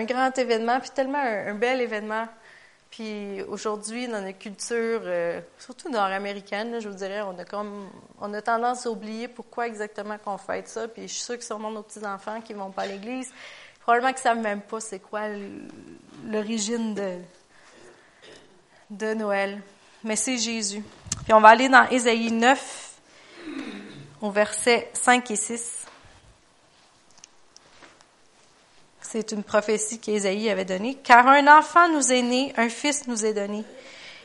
un grand événement, puis tellement un, bel événement. Puis aujourd'hui, dans notre culture, euh, surtout nord-américaine, je vous dirais, on a comme on a tendance à oublier pourquoi exactement qu'on fête ça. Puis je suis sûre que sûrement nos petits-enfants qui vont pas à l'église, probablement qu'ils savent même pas c'est quoi l'origine de, de Noël. Mais c'est Jésus. Puis on va aller dans Ésaïe 9, au verset 5 et 6. C'est une prophétie qu'Ésaïe avait donnée. Car un enfant nous est né, un fils nous est donné.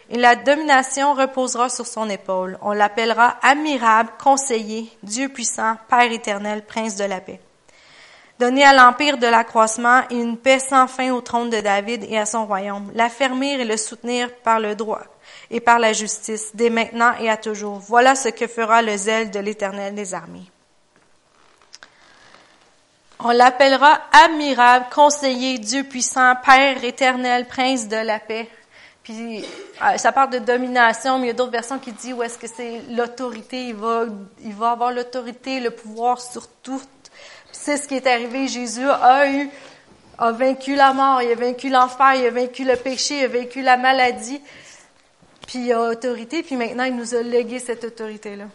Et la domination reposera sur son épaule. On l'appellera admirable, conseiller, Dieu puissant, Père éternel, prince de la paix. Donner à l'empire de l'accroissement et une paix sans fin au trône de David et à son royaume. L'affermir et le soutenir par le droit et par la justice, dès maintenant et à toujours. Voilà ce que fera le zèle de l'éternel des armées. On l'appellera admirable, conseiller, Dieu puissant, Père éternel, prince de la paix. Puis euh, ça parle de domination, mais il y a d'autres versions qui disent où est-ce que c'est l'autorité, il va, il va avoir l'autorité, le pouvoir sur tout. C'est ce qui est arrivé. Jésus a eu, a vaincu la mort, il a vaincu l'enfer, il a vaincu le péché, il a vaincu la maladie. Puis il a autorité, puis maintenant il nous a légué cette autorité-là.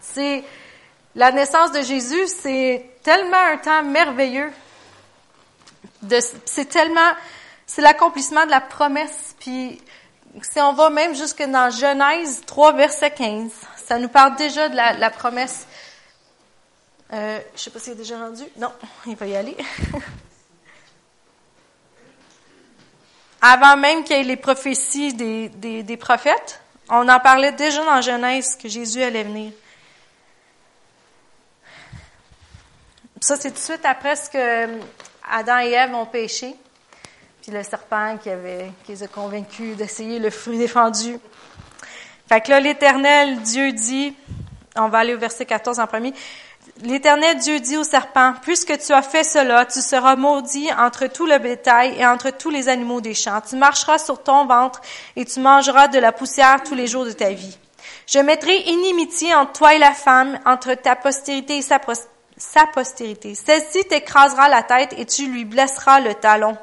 C'est la naissance de Jésus, c'est tellement un temps merveilleux. C'est tellement, c'est l'accomplissement de la promesse. Puis si on va même jusque dans Genèse 3, verset 15, ça nous parle déjà de la, promesse. Euh, je sais pas s'il est déjà rendu. Non, il va y aller. Avant même qu'il y ait les prophéties des, des prophètes, on en parlait déjà dans Genèse que Jésus allait venir. Ça, c'est tout de suite après ce que euh, Adam et Ève ont péché. Puis le serpent qui, avait, qui les a convaincus d'essayer le fruit défendu. Fait que là, l'Éternel, Dieu dit, on va aller au verset 14 en premier, L'Éternel Dieu dit au serpent, puisque tu as fait cela, tu seras maudit entre tout le bétail et entre tous les animaux des champs. Tu marcheras sur ton ventre et tu mangeras de la poussière tous les jours de ta vie. Je mettrai inimitié entre toi et la femme, entre ta postérité et sa postérité sa postérité. Celle-ci t'écrasera la tête et tu lui blesseras le talon.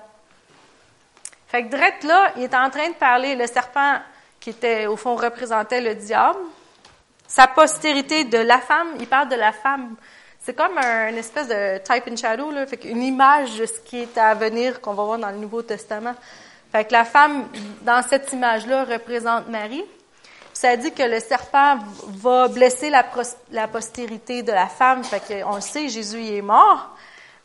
Fait que Drette, là, il est en train de parler, le serpent qui était, au fond, représentait le diable. Sa postérité de la femme, il parle de la femme. C'est comme un, une espèce de type in shadow, là, fait une image de ce qui est à venir qu'on va voir dans le Nouveau Testament. Fait que la femme, dans cette image-là, représente Marie ça dit que le serpent va blesser la, postérité de la femme. Fait que on le sait, Jésus est mort,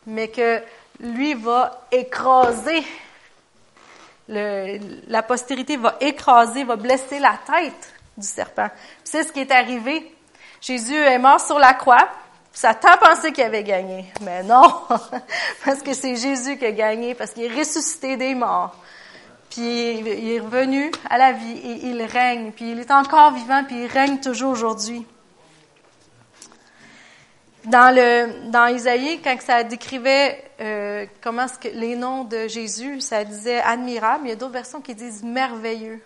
mais que lui va écraser le, la postérité va écraser, va blesser la tête du serpent. C'est ce qui est arrivé. Jésus est mort sur la croix. Satan pensait qu'il avait gagné, mais non, parce que c'est Jésus qui a gagné, parce qu'il est ressuscité des morts. Puis il est revenu à la vie et il règne. Puis il est encore vivant, puis il règne toujours aujourd'hui. Dans le dans Isaïe, quand ça décrivait euh, comment que les noms de Jésus, ça disait admirable. Il y a d'autres versions qui disent merveilleux,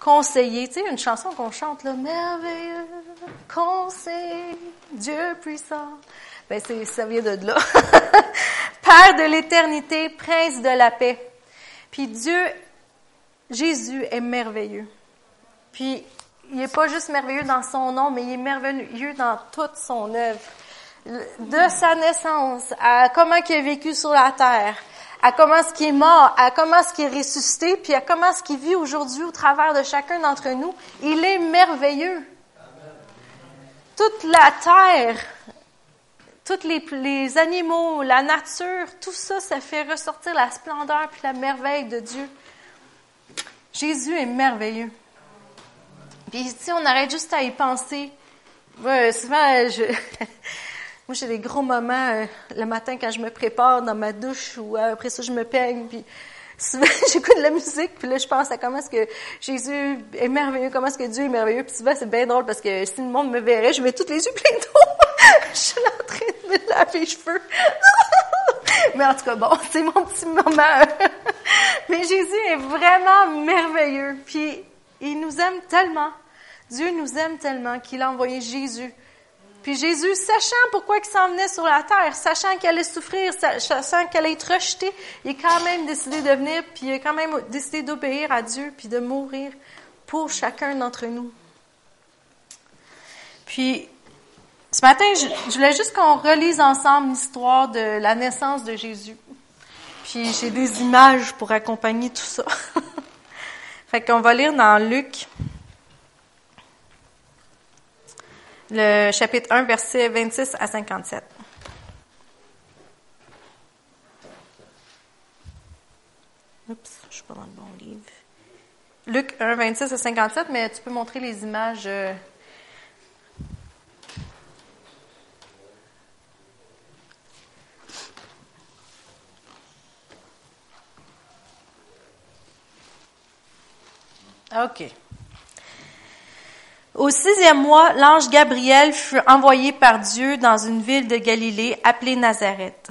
conseiller. Tu sais, une chanson qu'on chante là, merveilleux, conseiller, Dieu puissant. Ben c'est ça vient de là. Père de l'éternité, prince de la paix. Puis Dieu, Jésus est merveilleux. Puis il n'est pas juste merveilleux dans son nom, mais il est merveilleux dans toute son œuvre. De sa naissance à comment il a vécu sur la terre, à comment ce qui est mort, à comment ce qui est ressuscité, puis à comment ce qui vit aujourd'hui au travers de chacun d'entre nous, il est merveilleux. Toute la terre tous les, animaux, la nature, tout ça, ça fait ressortir la splendeur puis la merveille de Dieu. Jésus est merveilleux. Puis si on arrête juste à y penser, souvent, je, moi j'ai des gros moments euh, le matin quand je me prépare dans ma douche ou euh, après ça je me peigne, puis souvent j'écoute de la musique, puis là je pense à comment est-ce que Jésus est merveilleux, comment est-ce que Dieu est merveilleux, puis souvent c'est bien drôle parce que si le monde me verrait, je mets toutes les yeux pleins d'eau. je suis en train de me laver les cheveux. Mais en tout cas, bon, c'est mon petit moment. Mais Jésus est vraiment merveilleux. Puis, il nous aime tellement. Dieu nous aime tellement qu'il a envoyé Jésus Puis Jésus, sachant pourquoi il s'en venait sur la terre, sachant qu'il allait souffrir, sachant qu'il allait être rejeté, il a quand même décidé de venir, puis il a quand même décidé d'obéir à Dieu, puis de mourir pour chacun d'entre nous. Puis, ce matin, je, voulais juste qu'on relise ensemble l'histoire de la naissance de Jésus. Puis, j'ai des images pour accompagner tout ça. fait qu'on va lire dans Luc le chapitre 1, verset 26 à 57. Oups, je suis pas dans le bon livre. Luc 1, 26 à 57, mais tu peux montrer les images. Euh, Au sixième mois, l'ange Gabriel fut envoyé par Dieu dans une ville de Galilée appelée Nazareth.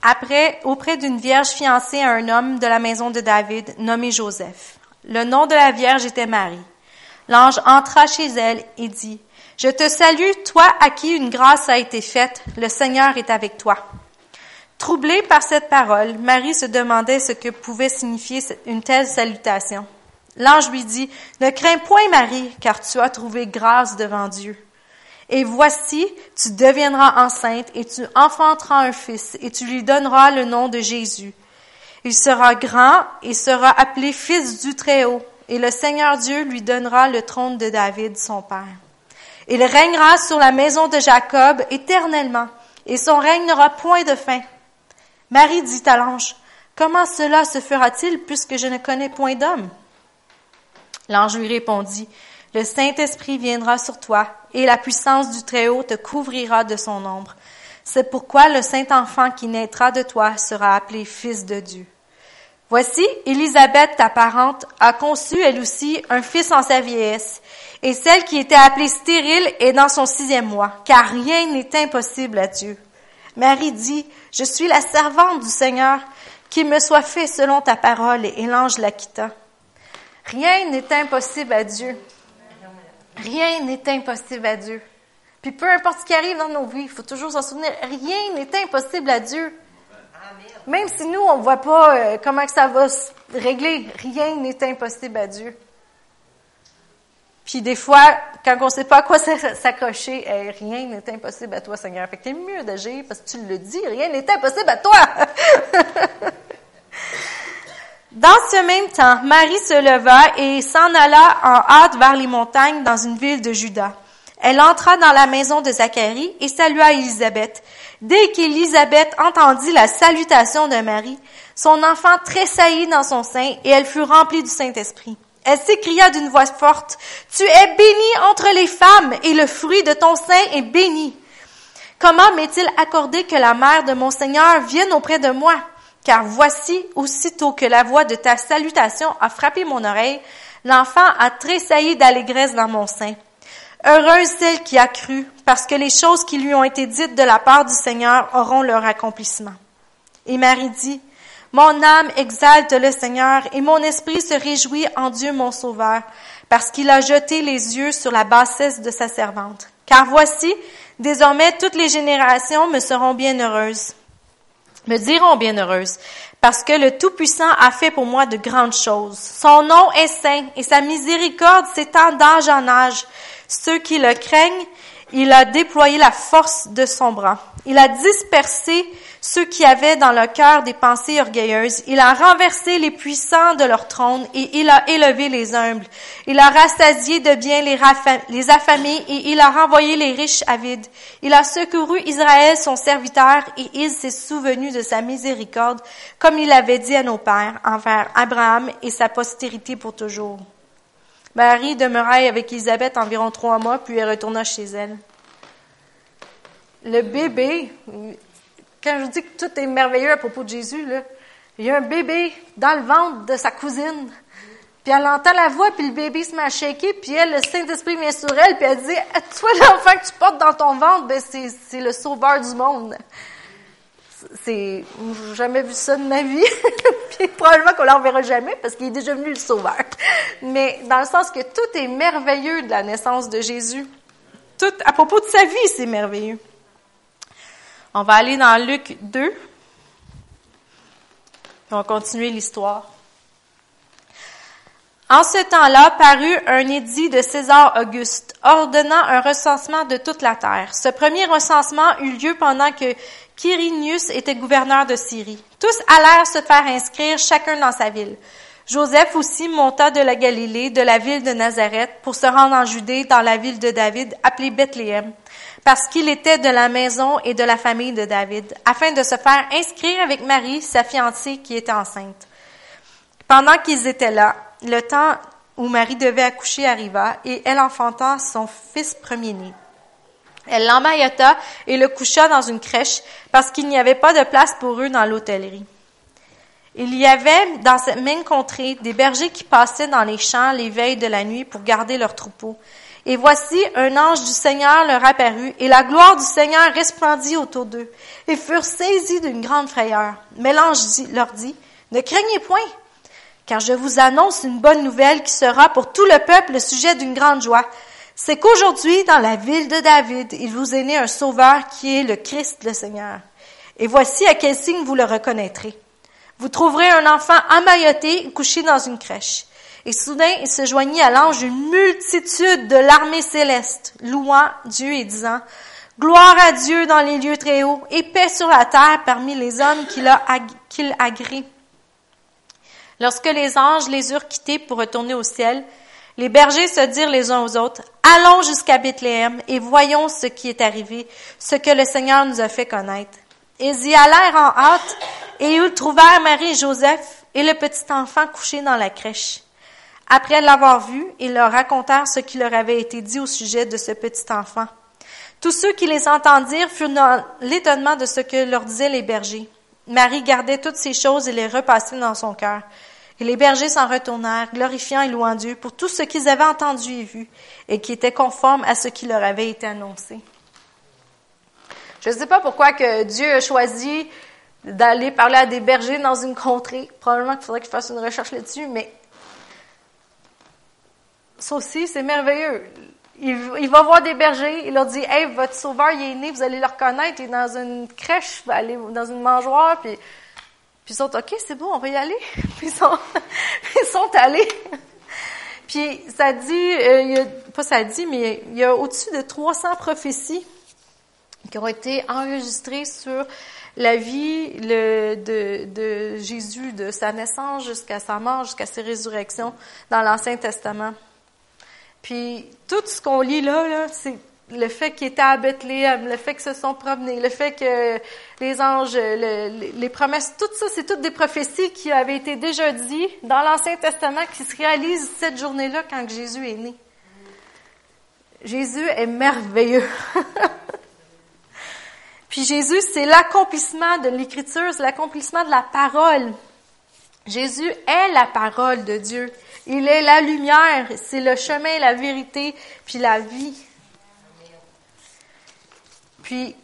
Après, auprès d'une vierge fiancée à un homme de la maison de David nommé Joseph. Le nom de la vierge était Marie. L'ange entra chez elle et dit, Je te salue, toi à qui une grâce a été faite, le Seigneur est avec toi. Troublée par cette parole, Marie se demandait ce que pouvait signifier une telle salutation. L'ange lui dit, Ne crains point Marie, car tu as trouvé grâce devant Dieu. Et voici, tu deviendras enceinte et tu enfanteras un fils et tu lui donneras le nom de Jésus. Il sera grand et sera appelé fils du Très-Haut et le Seigneur Dieu lui donnera le trône de David, son père. Il régnera sur la maison de Jacob éternellement et son règne n'aura point de fin. Marie dit à l'ange, Comment cela se fera-t-il puisque je ne connais point d'homme? L'ange lui répondit, Le Saint-Esprit viendra sur toi, et la puissance du Très-Haut te couvrira de son ombre. C'est pourquoi le Saint-Enfant qui naîtra de toi sera appelé Fils de Dieu. Voici, Élisabeth, ta parente, a conçu elle aussi un fils en sa vieillesse, et celle qui était appelée stérile est dans son sixième mois, car rien n'est impossible à Dieu. Marie dit, Je suis la servante du Seigneur, qu'il me soit fait selon ta parole, et l'ange la quitta. Rien n'est impossible à Dieu. Rien n'est impossible à Dieu. Puis peu importe ce qui arrive dans nos vies, il faut toujours s'en souvenir, rien n'est impossible à Dieu. Même si nous, on ne voit pas euh, comment ça va se régler, rien n'est impossible à Dieu. Puis des fois, quand on ne sait pas à quoi s'accrocher, rien n'est impossible à toi, Seigneur. Fait que t'es mieux d'agir parce que tu le dis, rien n'est impossible à toi. Dans ce même temps, Marie se leva et s'en alla en hâte vers les montagnes dans une ville de Juda. Elle entra dans la maison de Zacharie et salua Élisabeth. Dès qu'Élisabeth entendit la salutation de Marie, son enfant tressaillit dans son sein et elle fut remplie du Saint-Esprit. Elle s'écria d'une voix forte, Tu es bénie entre les femmes et le fruit de ton sein est béni. Comment m'est-il accordé que la mère de mon Seigneur vienne auprès de moi? Car voici, aussitôt que la voix de ta salutation a frappé mon oreille, l'enfant a tressailli d'allégresse dans mon sein. Heureuse celle qui a cru, parce que les choses qui lui ont été dites de la part du Seigneur auront leur accomplissement. Et Marie dit, Mon âme exalte le Seigneur, et mon esprit se réjouit en Dieu mon Sauveur, parce qu'il a jeté les yeux sur la bassesse de sa servante. Car voici, désormais toutes les générations me seront bien heureuses me diront bienheureuse, parce que le Tout-Puissant a fait pour moi de grandes choses. Son nom est saint et sa miséricorde s'étend d'âge en âge. Ceux qui le craignent, il a déployé la force de son bras. Il a dispersé ceux qui avaient dans leur cœur des pensées orgueilleuses. Il a renversé les puissants de leur trône et il a élevé les humbles. Il a rassasié de bien les, les affamés et il a renvoyé les riches avides. Il a secouru Israël, son serviteur, et il s'est souvenu de sa miséricorde, comme il avait dit à nos pères, envers Abraham et sa postérité pour toujours. Marie demeura avec Elisabeth environ trois mois, puis elle retourna chez elle. Le bébé, quand je dis que tout est merveilleux à propos de Jésus, là, il y a un bébé dans le ventre de sa cousine. Puis elle entend la voix, puis le bébé se met à shaker, puis elle, le Saint-Esprit vient sur elle, puis elle dit, toi l'enfant que tu portes dans ton ventre, ben c'est le sauveur du monde c'est, jamais vu ça de ma vie. Puis probablement qu'on ne verra jamais parce qu'il est déjà venu le sauveur. Mais dans le sens que tout est merveilleux de la naissance de Jésus. tout à propos de sa vie, c'est merveilleux. On va aller dans Luc 2. On va continuer l'histoire. En ce temps-là parut un édit de César Auguste ordonnant un recensement de toute la terre. Ce premier recensement eut lieu pendant que Quirinius était gouverneur de Syrie. Tous allèrent se faire inscrire chacun dans sa ville. Joseph aussi monta de la Galilée, de la ville de Nazareth, pour se rendre en Judée, dans la ville de David, appelée Bethléem, parce qu'il était de la maison et de la famille de David, afin de se faire inscrire avec Marie, sa fiancée, qui était enceinte. Pendant qu'ils étaient là, le temps où Marie devait accoucher arriva, et elle enfanta son fils premier-né. Elle l'emmaillota et le coucha dans une crèche, parce qu'il n'y avait pas de place pour eux dans l'hôtellerie. Il y avait dans cette même contrée des bergers qui passaient dans les champs les veilles de la nuit pour garder leurs troupeaux. Et voici, un ange du Seigneur leur apparut, et la gloire du Seigneur resplendit autour d'eux. Ils furent saisis d'une grande frayeur. Mais l'ange leur dit, Ne craignez point, car je vous annonce une bonne nouvelle qui sera pour tout le peuple le sujet d'une grande joie. C'est qu'aujourd'hui, dans la ville de David, il vous est né un sauveur qui est le Christ le Seigneur. Et voici à quel signe vous le reconnaîtrez. Vous trouverez un enfant emmailloté couché dans une crèche. Et soudain, il se joignit à l'ange une multitude de l'armée céleste, louant Dieu et disant, Gloire à Dieu dans les lieux très hauts, et paix sur la terre parmi les hommes qu'il a qu'il agrée. Lorsque les anges les eurent quittés pour retourner au ciel, les bergers se dirent les uns aux autres, Allons jusqu'à Bethléem et voyons ce qui est arrivé, ce que le Seigneur nous a fait connaître. Ils y allèrent en hâte et ils trouvèrent Marie et Joseph et le petit enfant couché dans la crèche. Après l'avoir vu, ils leur racontèrent ce qui leur avait été dit au sujet de ce petit enfant. Tous ceux qui les entendirent furent dans l'étonnement de ce que leur disaient les bergers. Marie gardait toutes ces choses et les repassait dans son cœur. Et les bergers s'en retournèrent, glorifiant et louant Dieu pour tout ce qu'ils avaient entendu et vu, et qui était conforme à ce qui leur avait été annoncé. Je ne sais pas pourquoi que Dieu a choisi d'aller parler à des bergers dans une contrée. Probablement qu'il faudrait que je fasse une recherche là-dessus, mais ça aussi, c'est merveilleux. Il, va voir des bergers, il leur dit, hey, votre sauveur, il est né, vous allez le reconnaître, il est dans une crèche, vous allez dans une mangeoire, puis, puis ils sont, OK, c'est bon, on va y aller. Puis ils sont, ils sont allés. Puis ça dit, euh, pas ça dit, mais il y a au-dessus de 300 prophéties qui ont été enregistrés sur la vie de, Jésus, de sa naissance jusqu'à sa mort, jusqu'à sa résurrection dans l'Ancien Testament. Puis tout ce qu'on lit là, là c'est le fait qu'il était à Bethléem, le fait que se sont promenés, le fait que les anges, les promesses, tout ça, c'est toutes des prophéties qui avaient été déjà dites dans l'Ancien Testament qui se réalisent cette journée-là quand Jésus est né. Jésus est merveilleux. Puis Jésus, c'est l'accomplissement de l'Écriture, c'est l'accomplissement de la parole. Jésus est la parole de Dieu. Il est la lumière, c'est le chemin, la vérité, puis la vie. Puis,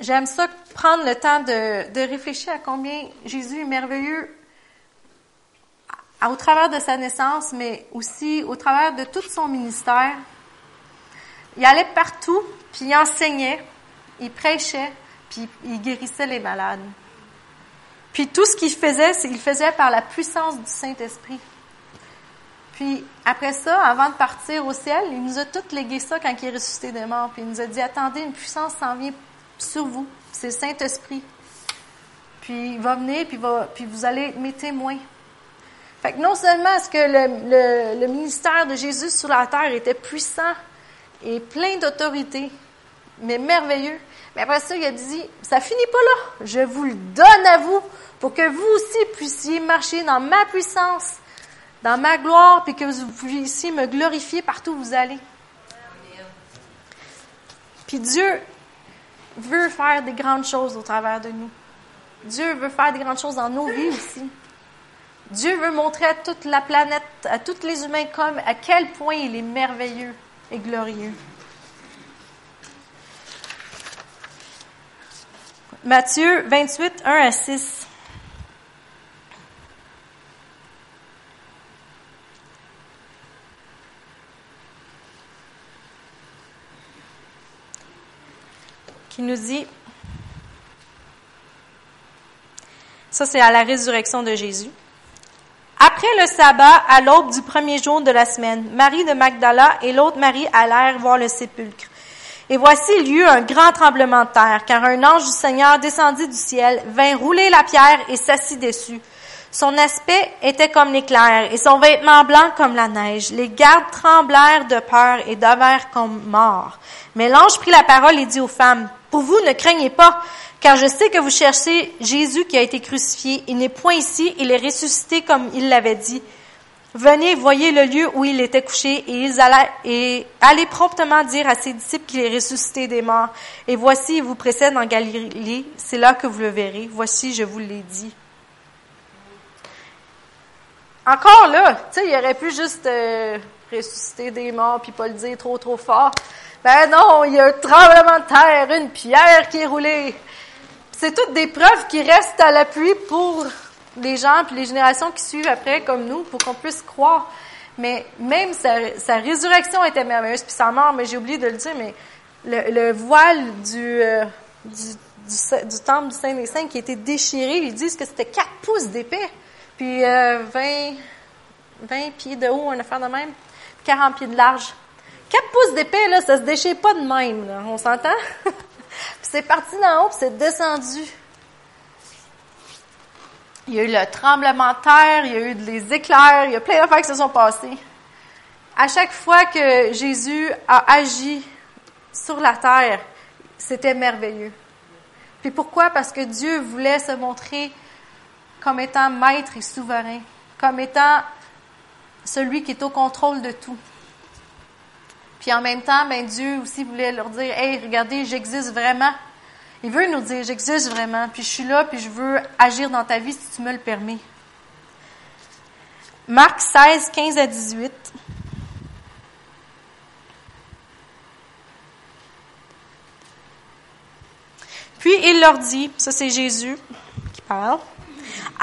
j'aime ça prendre le temps de, réfléchir à combien Jésus est merveilleux au travers de sa naissance, mais aussi au travers de tout son ministère. Il allait partout, puis il enseignait il prêchait, puis il guérissait les malades. Puis tout ce qu'il faisait, qu'il faisait par la puissance du Saint-Esprit. Puis après ça, avant de partir au ciel, il nous a toutes légué ça quand il est ressuscité des morts. Puis il nous a dit, attendez, une puissance s'en vient sur vous. C'est le Saint-Esprit. Puis il va venir, puis vous allez être mes témoins. Fait que non seulement est-ce que le, le ministère de Jésus sur la terre était puissant et plein d'autorité, mais merveilleux, mais après ça, il a dit, ça finit pas là. Je vous le donne à vous pour que vous aussi puissiez marcher dans ma puissance, dans ma gloire, puis que vous puissiez me glorifier partout où vous allez. Puis Dieu veut faire des grandes choses au travers de nous. Dieu veut faire des grandes choses dans nos vies aussi. Dieu veut montrer à toute la planète, à tous les humains comme à quel point il est merveilleux et glorieux. Matthieu 28, 1 à 6. Qui nous dit, ça c'est à la résurrection de Jésus. Après le sabbat, à l'aube du premier jour de la semaine, Marie de Magdala et l'autre Marie allèrent voir le sépulcre. Et voici, il y eut un grand tremblement de terre, car un ange du Seigneur descendit du ciel, vint rouler la pierre et s'assit dessus. Son aspect était comme l'éclair, et son vêtement blanc comme la neige. Les gardes tremblèrent de peur et devinrent comme morts. Mais l'ange prit la parole et dit aux femmes, Pour vous, ne craignez pas, car je sais que vous cherchez Jésus qui a été crucifié. Il n'est point ici, il est ressuscité comme il l'avait dit. Venez, voyez le lieu où il était couché, et allez promptement dire à ses disciples qu'il est ressuscité des morts. Et voici, il vous précède en Galilée, c'est là que vous le verrez. Voici, je vous l'ai dit. Encore là, tu sais, il aurait pu juste euh, ressusciter des morts puis pas le dire trop trop fort. Ben non, il y a un tremblement de terre, une pierre qui est roulée. C'est toutes des preuves qui restent à l'appui pour les gens puis les générations qui suivent après comme nous pour qu'on puisse croire. Mais même sa, résurrection était merveilleuse puis sa mort, mais j'ai oublié de le dire, mais le, voile du, euh, du, temple du Saint des Saints qui était déchiré, ils disent que c'était quatre pouces d'épais, puis 20, euh, 20 pieds de haut, un affaire de même, 40 pieds de large. Quatre pouces d'épais, là, ça se déchire pas de même, on s'entend? c'est parti d'en haut, c'est descendu. Il y a eu le tremblement de terre, il y a eu des éclairs, il y a plein d'affaires qui se sont passées. À chaque fois que Jésus a agi sur la terre, c'était merveilleux. Puis pourquoi? Parce que Dieu voulait se montrer comme étant maître et souverain, comme étant celui qui est au contrôle de tout. Puis en même temps, ben Dieu aussi voulait leur dire, hey, regardez, j'existe vraiment. Il veut nous dire, j'existe vraiment, puis je suis là, puis je veux agir dans ta vie si tu me le permets. Marc 16, 15 à 18. Puis il leur dit, ça c'est Jésus qui parle,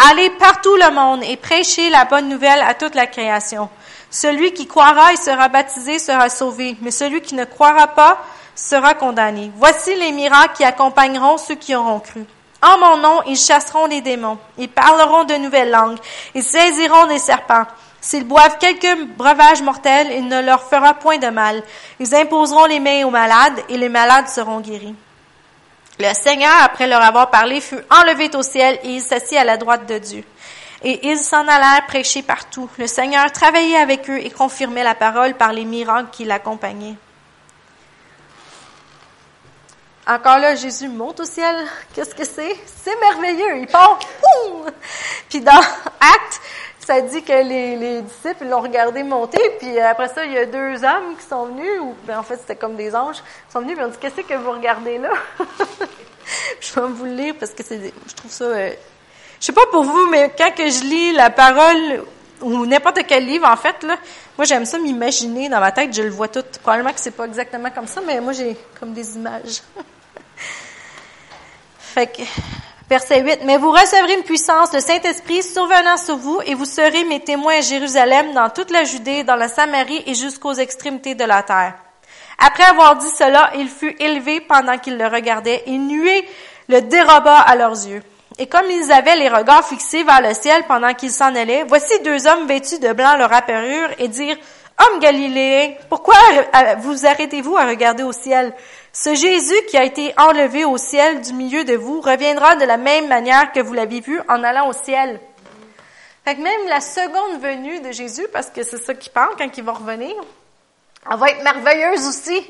Allez partout le monde et prêchez la bonne nouvelle à toute la création. Celui qui croira et sera baptisé sera sauvé, mais celui qui ne croira pas sera condamné. Voici les miracles qui accompagneront ceux qui auront cru. En mon nom, ils chasseront les démons, ils parleront de nouvelles langues, ils saisiront des serpents. S'ils boivent quelques breuvages mortels, il ne leur fera point de mal. Ils imposeront les mains aux malades, et les malades seront guéris. Le Seigneur, après leur avoir parlé, fut enlevé au ciel, et il s'assit à la droite de Dieu. Et ils s'en allèrent prêcher partout. Le Seigneur travaillait avec eux et confirmait la parole par les miracles qui l'accompagnaient. Encore là, Jésus monte au ciel. Qu'est-ce que c'est? C'est merveilleux. Il part. Puis dans Acte, ça dit que les, disciples l'ont regardé monter. Puis après ça, il y a deux hommes qui sont venus, ou ben, en fait, c'était comme des anges, qui sont venus et ont dit Qu'est-ce que vous regardez là? je vais vous le lire parce que c'est, je trouve ça. Euh, je sais pas pour vous, mais quand que je lis la parole ou n'importe quel livre, en fait, là, moi j'aime ça m'imaginer dans ma tête, je le vois tout. Probablement que c'est pas exactement comme ça, mais moi j'ai comme des images. Fait que, verset 8, mais vous recevrez une puissance, le Saint-Esprit survenant sur vous, et vous serez mes témoins à Jérusalem, dans toute la Judée, dans la Samarie et jusqu'aux extrémités de la terre. Après avoir dit cela, il fut élevé pendant qu'ils le regardaient, et nuée le déroba à leurs yeux. Et comme ils avaient les regards fixés vers le ciel pendant qu'ils s'en allaient, voici deux hommes vêtus de blanc leur apparurent et dirent, Homme Galiléen, pourquoi vous arrêtez-vous à regarder au ciel? Ce Jésus qui a été enlevé au ciel du milieu de vous reviendra de la même manière que vous l'avez vu en allant au ciel. Fait que même la seconde venue de Jésus, parce que c'est ça qu'il parle quand il va revenir, elle va être merveilleuse aussi.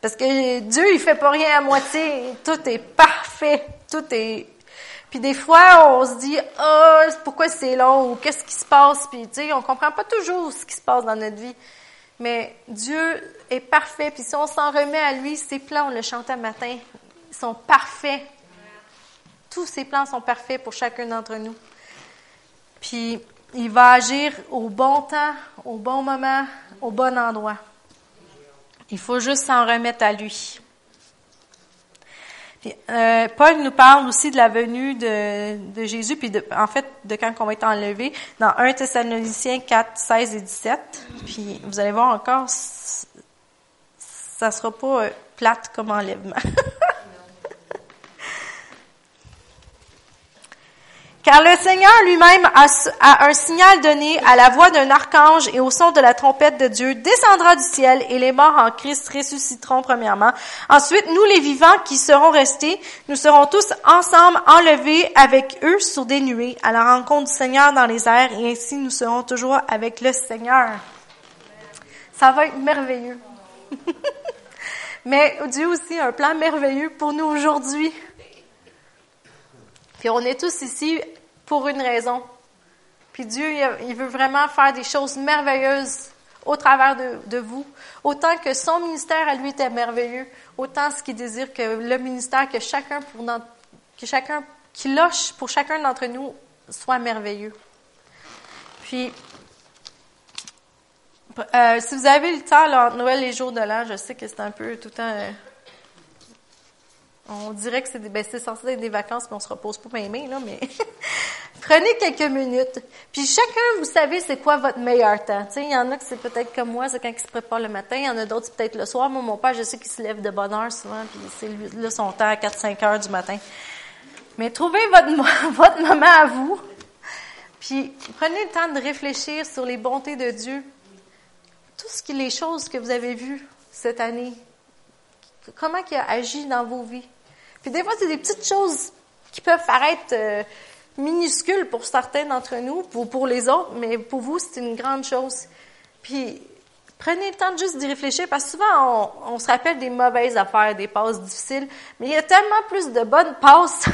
Parce que Dieu, il fait pas rien à moitié. Tout est parfait. Tout est. Puis des fois, on se dit, oh, pourquoi c'est long ou qu'est-ce qui se passe. Puis tu sais, on comprend pas toujours ce qui se passe dans notre vie. Mais Dieu est parfait. Puis si on s'en remet à lui, ses plans, on le chantait matin, sont parfaits. Tous ses plans sont parfaits pour chacun d'entre nous. Puis il va agir au bon temps, au bon moment, au bon endroit. Il faut juste s'en remettre à lui. Euh, Paul nous parle aussi de la venue de, Jésus, puis de, en fait, de quand on va être enlevé, dans 1 Thessaloniciens 4, 16 et 17. Puis vous allez voir encore, ça sera pas euh, plate comme enlèvement. Car le Seigneur lui-même a, un signal donné à la voix d'un archange et au son de la trompette de Dieu descendra du ciel et les morts en Christ ressusciteront premièrement. Ensuite, nous les vivants qui serons restés, nous serons tous ensemble enlevés avec eux sur des nuées à la rencontre du Seigneur dans les airs et ainsi nous serons toujours avec le Seigneur. Ça va être merveilleux. Mais Dieu aussi a un plan merveilleux pour nous aujourd'hui. Puis on est tous ici pour une raison. Puis Dieu, il veut vraiment faire des choses merveilleuses au travers de, vous. Autant que son ministère à lui était merveilleux, autant ce qu'il désire que le ministère que chacun pour que chacun qui loche pour chacun d'entre nous soit merveilleux. Puis euh, si vous avez le temps, là, Noël et les jours de l'an, je sais que c'est un peu tout le temps. On dirait que c'est ben, censé être des vacances, mais on se repose pas aimer, là, mais prenez quelques minutes. Puis chacun, vous savez, c'est quoi votre meilleur temps. Il y en a que c'est peut-être comme moi, c'est quand ils se préparent le matin. Il y en a d'autres, c'est peut-être le soir. Moi, mon père, je sais qu'il se lève de bonne heure souvent, puis c'est là son temps à 4-5 heures du matin. Mais trouvez votre, votre moment à vous. Puis prenez le temps de réfléchir sur les bontés de Dieu. Tout ce qui, les choses que vous avez vues cette année. Comment il a agi dans vos vies? Puis des fois, c'est des petites choses qui peuvent paraître euh, minuscules pour certains d'entre nous, pour, pour les autres, mais pour vous, c'est une grande chose. Puis prenez le temps de juste d'y réfléchir, parce que souvent, on, on, se rappelle des mauvaises affaires, des passes difficiles, mais il y a tellement plus de bonnes passes,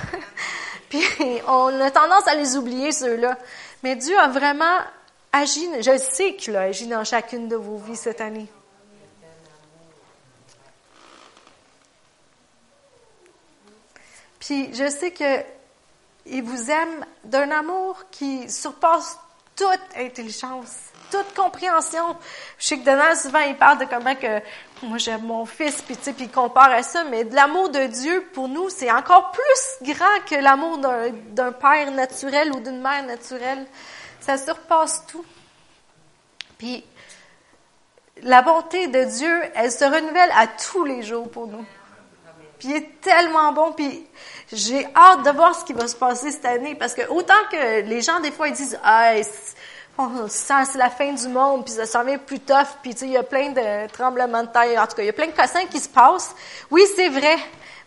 puis on a tendance à les oublier, ceux-là. Mais Dieu a vraiment agi, je sais qu'il a agi dans chacune de vos vies cette année. Je sais que il vous aime d'un amour qui surpasse toute intelligence, toute compréhension. Je sais que Donald, souvent, il parle de comment que moi j'aime mon fils, puis tu sais, puis il compare à ça, mais de l'amour de Dieu, pour nous, c'est encore plus grand que l'amour d'un père naturel ou d'une mère naturelle. Ça surpasse tout. Puis, la bonté de Dieu, elle se renouvelle à tous les jours pour nous. Puis il est tellement bon. Puis j'ai hâte de voir ce qui va se passer cette année parce que autant que les gens des fois ils disent ah c'est la fin du monde puis ça s'en vient plus tough puis tu sais il y a plein de tremblements de terre en tout cas il y a plein de cassins qui se passent. Oui c'est vrai,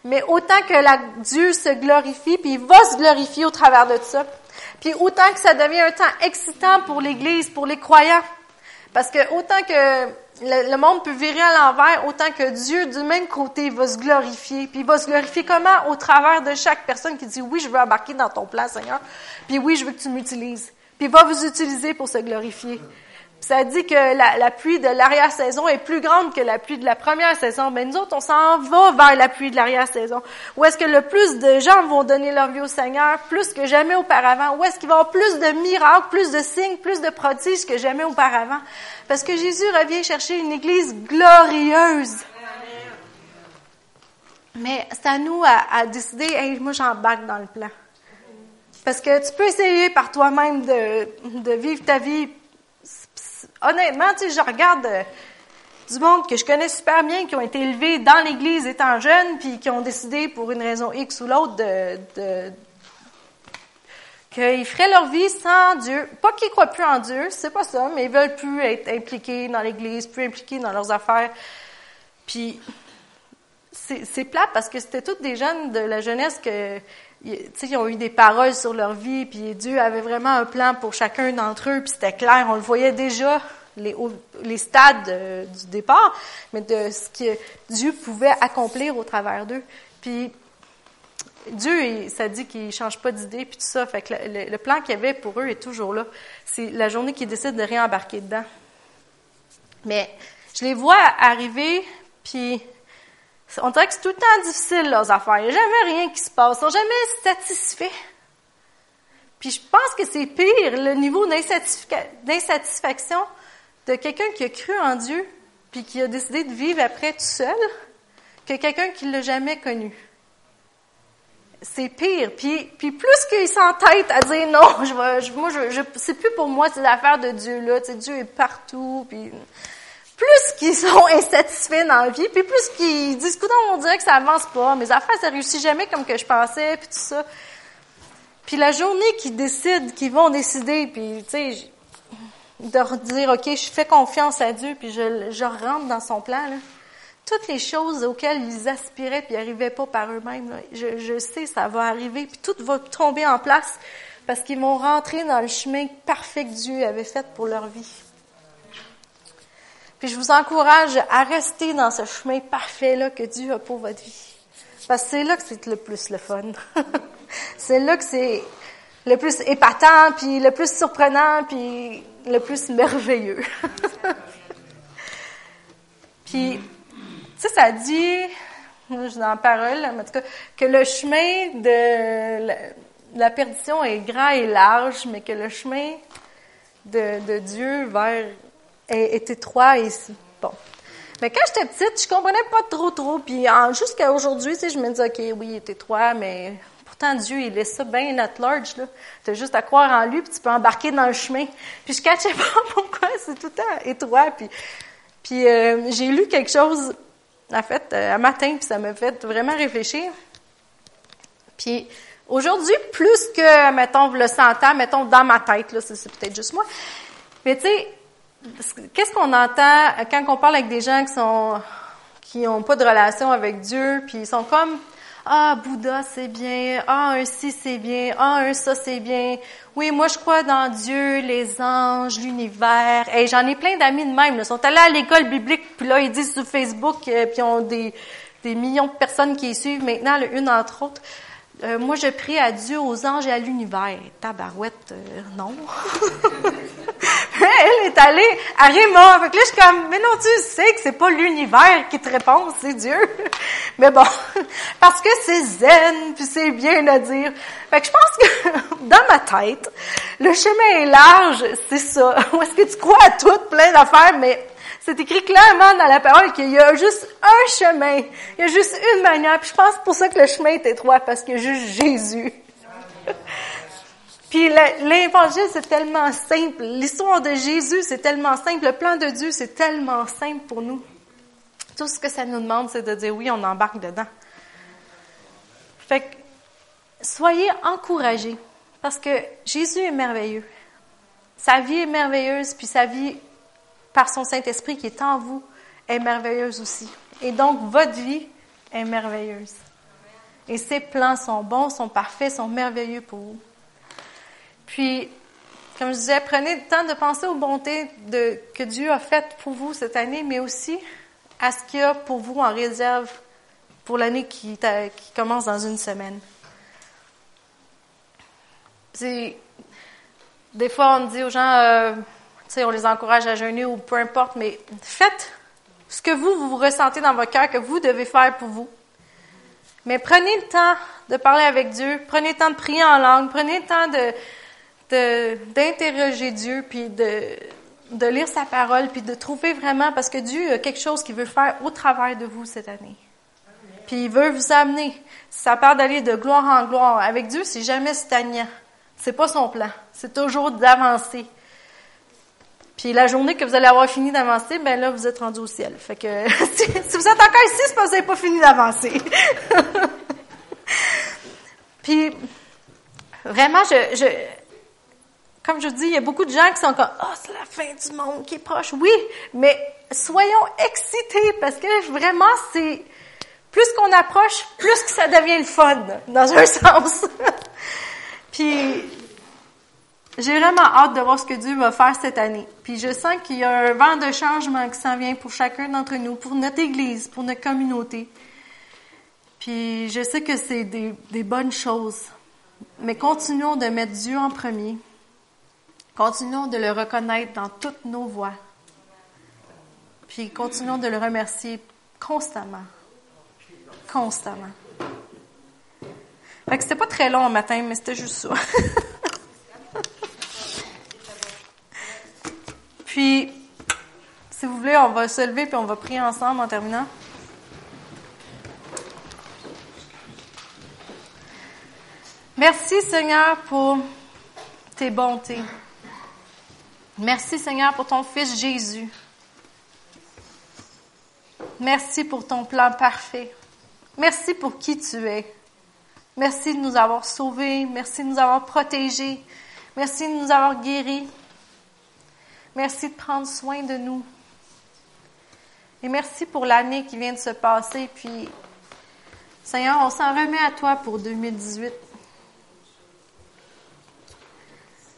mais autant que la, Dieu se glorifie puis il va se glorifier au travers de ça. Puis autant que ça devient un temps excitant pour l'Église, pour les croyants, parce que autant que le, monde peut virer à l'envers autant que Dieu, du même côté, va se glorifier. Puis il va se glorifier comment? Au travers de chaque personne qui dit, oui, je veux embarquer dans ton plan, Seigneur. Puis oui, je veux que tu m'utilises. Puis il va vous utiliser pour se glorifier. Ça dit que la, pluie de l'arrière-saison est plus grande que la pluie de la première saison. Mais nous autres, on s'en va vers la pluie de l'arrière-saison. Où est-ce que le plus de gens vont donner leur vie au Seigneur, plus que jamais auparavant? Où est-ce qu'il va y avoir plus de miracles, plus de signes, plus de prodiges que jamais auparavant? Parce que Jésus revient chercher une église glorieuse. Mais c'est à nous à, décider, hey, moi j'embarque dans le plan. Parce que tu peux essayer par toi-même de vivre ta vie honnêtement, tu sais, je regarde euh, du monde que je connais super bien, qui ont été élevés dans l'Église étant jeunes, puis qui ont décidé pour une raison X ou l'autre de, qu'ils feraient leur vie sans Dieu. Pas qu'ils croient plus en Dieu, c'est pas ça, mais ils veulent plus être impliqués dans l'Église, plus impliqués dans leurs affaires. Puis c'est plat parce que c'était tous des jeunes de la jeunesse que ils ont eu des paroles sur leur vie, puis Dieu avait vraiment un plan pour chacun d'entre eux, puis c'était clair, on le voyait déjà, les, les stades euh, du départ, mais de ce que Dieu pouvait accomplir au travers d'eux. Puis Dieu, ça dit qu'il change pas d'idée, puis tout ça, fait que le, plan qu'il y avait pour eux est toujours là. C'est la journée qu'ils décident de réembarquer dedans. Mais je les vois arriver, puis on dirait que c'est tout le temps difficile, leurs affaires. Il n'y a jamais rien qui se passe. Ils sont jamais satisfaits. Puis je pense que c'est pire, le niveau d'insatisfaction de quelqu'un qui a cru en Dieu, puis qui a décidé de vivre après tout seul, que quelqu'un qui ne l'a jamais connu. C'est pire. Puis, puis plus qu'il s'entête à dire non, je, je moi, je, c'est plus pour moi, c'est l'affaire de Dieu là. Tu sais, Dieu est partout. Puis plus qu'ils sont insatisfaits dans la vie, puis plus qu'ils disent, écoute, on dirait que ça avance pas, mes affaires, ça réussit jamais comme que je pensais, puis tout ça. Puis la journée qu'ils décident, qu'ils vont décider, puis tu sais, de dire, OK, je fais confiance à Dieu, puis je, rentre dans son plan. Toutes les choses auxquelles ils aspiraient puis n'arrivaient pas par eux-mêmes, je, je sais, ça va arriver, puis tout va tomber en place parce qu'ils vont rentrer dans le chemin parfait que Dieu avait fait pour leur vie. Puis je vous encourage à rester dans ce chemin parfait-là que Dieu a pour votre vie. Parce que c'est là que c'est le plus le fun. c'est là que c'est le plus épatant, puis le plus surprenant, puis le plus merveilleux. puis, tu sais, ça dit, je suis dans la en tout cas, que le chemin de la, perdition est grand et large, mais que le chemin de, de Dieu vers est, étroit et bon. Mais quand j'étais petite, je comprenais pas trop trop. Puis jusqu'à aujourd'hui, je me disais, OK, oui, il est étroit, mais pourtant Dieu, il laisse ça bien at large. Tu as juste à croire en lui, puis tu peux embarquer dans le chemin. Puis je ne cachais pas pourquoi c'est tout le temps étroit. Puis, puis euh, j'ai lu quelque chose, en fait, euh, un matin, puis ça m'a fait vraiment réfléchir. Puis aujourd'hui, plus que, mettons, le 100 ans, mettons, dans ma tête, là, c'est peut-être juste moi. Mais tu sais, qu'est-ce qu'on entend quand on parle avec des gens qui sont qui n'ont pas de relation avec Dieu, puis ils sont comme ah Bouddha c'est bien, ah un ci c'est bien, ah un ça c'est bien. Oui, moi je crois dans Dieu, les anges, l'univers. Et j'en ai plein d'amis de même. Ils sont allés à l'école biblique, puis là ils disent sur Facebook, euh, puis ils ont des des millions de personnes qui y suivent maintenant, une entre autres. Euh, moi, je prie à Dieu, aux anges et à l'univers. Tabarouette, euh, non. Elle est allée à Raymond. Fait que là, je suis comme, mais non, tu sais que c'est pas l'univers qui te répond, c'est Dieu. mais bon, parce que c'est zen, puis c'est bien à dire. Fait que je pense que dans ma tête, le chemin est large, c'est ça. Où est-ce que tu crois à tout, plein d'affaires, mais c'est écrit clairement dans la parole qu'il y a juste un chemin. Il y a juste une manière. Puis je pense pour ça que le chemin est étroit, parce qu'il y a juste Jésus. Puis l'évangile, c'est tellement simple. L'histoire de Jésus, c'est tellement simple. Le plan de Dieu, c'est tellement simple pour nous. Tout ce que ça nous demande, c'est de dire oui, on embarque dedans. Fait que, soyez encouragés, parce que Jésus est merveilleux. Sa vie est merveilleuse, puis sa vie par son Saint-Esprit qui est en vous, est merveilleuse aussi. Et donc, votre vie est merveilleuse. Et ses plans sont bons, sont parfaits, sont merveilleux pour vous. Puis, comme je disais, prenez le temps de penser aux bontés de, que Dieu a faites pour vous cette année, mais aussi à ce qu'il y a pour vous en réserve pour l'année qui, commence dans une semaine. Des fois, on dit aux gens, euh, on les encourage à jeûner ou peu importe, mais faites ce que vous, vous ressentez dans votre cœur que vous devez faire pour vous. Mais prenez le temps de parler avec Dieu, prenez le temps de prier en langue, prenez le temps de, d'interroger Dieu, puis de, lire sa parole, puis de trouver vraiment, parce que Dieu a quelque chose qu'il veut faire au travers de vous cette année. Puis il veut vous amener. Ça part d'aller de gloire en gloire. Avec Dieu, c'est jamais stagnant. C'est pas son plan. C'est toujours d'avancer. Puis la journée que vous allez avoir fini d'avancer, ben là, vous êtes rendu au ciel. Fait que si, vous êtes encore ici, c'est parce que vous n'avez pas fini d'avancer. Puis vraiment, je, je, comme je dis, il y a beaucoup de gens qui sont comme oh, c'est la fin du monde qui est proche. Oui, mais soyons excités parce que vraiment, c'est plus qu'on approche, plus que ça devient le fun, dans un sens. Puis j'ai vraiment hâte de voir ce que Dieu va faire cette année. Puis je sens qu'il y a un vent de changement qui s'en vient pour chacun d'entre nous, pour notre Église, pour notre communauté. Puis je sais que c'est des, bonnes choses. Mais continuons de mettre Dieu en premier. Continuons de le reconnaître dans toutes nos voies. Puis continuons de le remercier constamment. Constamment. Fait que c'était pas très long le matin, mais c'était juste ça. Puis, si vous voulez, on va se lever puis on va prier ensemble en terminant. Merci Seigneur pour tes bontés. Merci Seigneur pour ton Fils Jésus. Merci pour ton plan parfait. Merci pour qui tu es. Merci de nous avoir sauvés. Merci de nous avoir protégés. Merci de nous avoir guéris. Merci de prendre soin de nous. Et merci pour l'année qui vient de se passer. Puis, Seigneur, on s'en remet à toi pour 2018.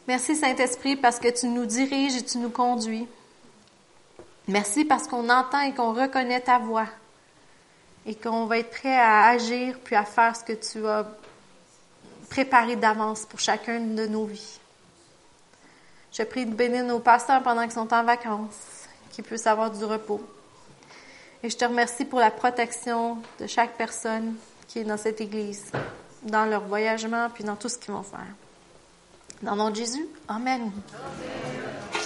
Merci Saint-Esprit parce que tu nous diriges et tu nous conduis. Merci parce qu'on entend et qu'on reconnaît ta voix et qu'on va être prêt à agir puis à faire ce que tu as préparé d'avance pour chacun de nos vies. Je prie de bénir nos pasteurs pendant qu'ils sont en vacances, qu'ils puissent avoir du repos. Et je te remercie pour la protection de chaque personne qui est dans cette Église, dans leur voyagement, puis dans tout ce qu'ils vont faire. Dans le nom de Jésus, Amen. Amen.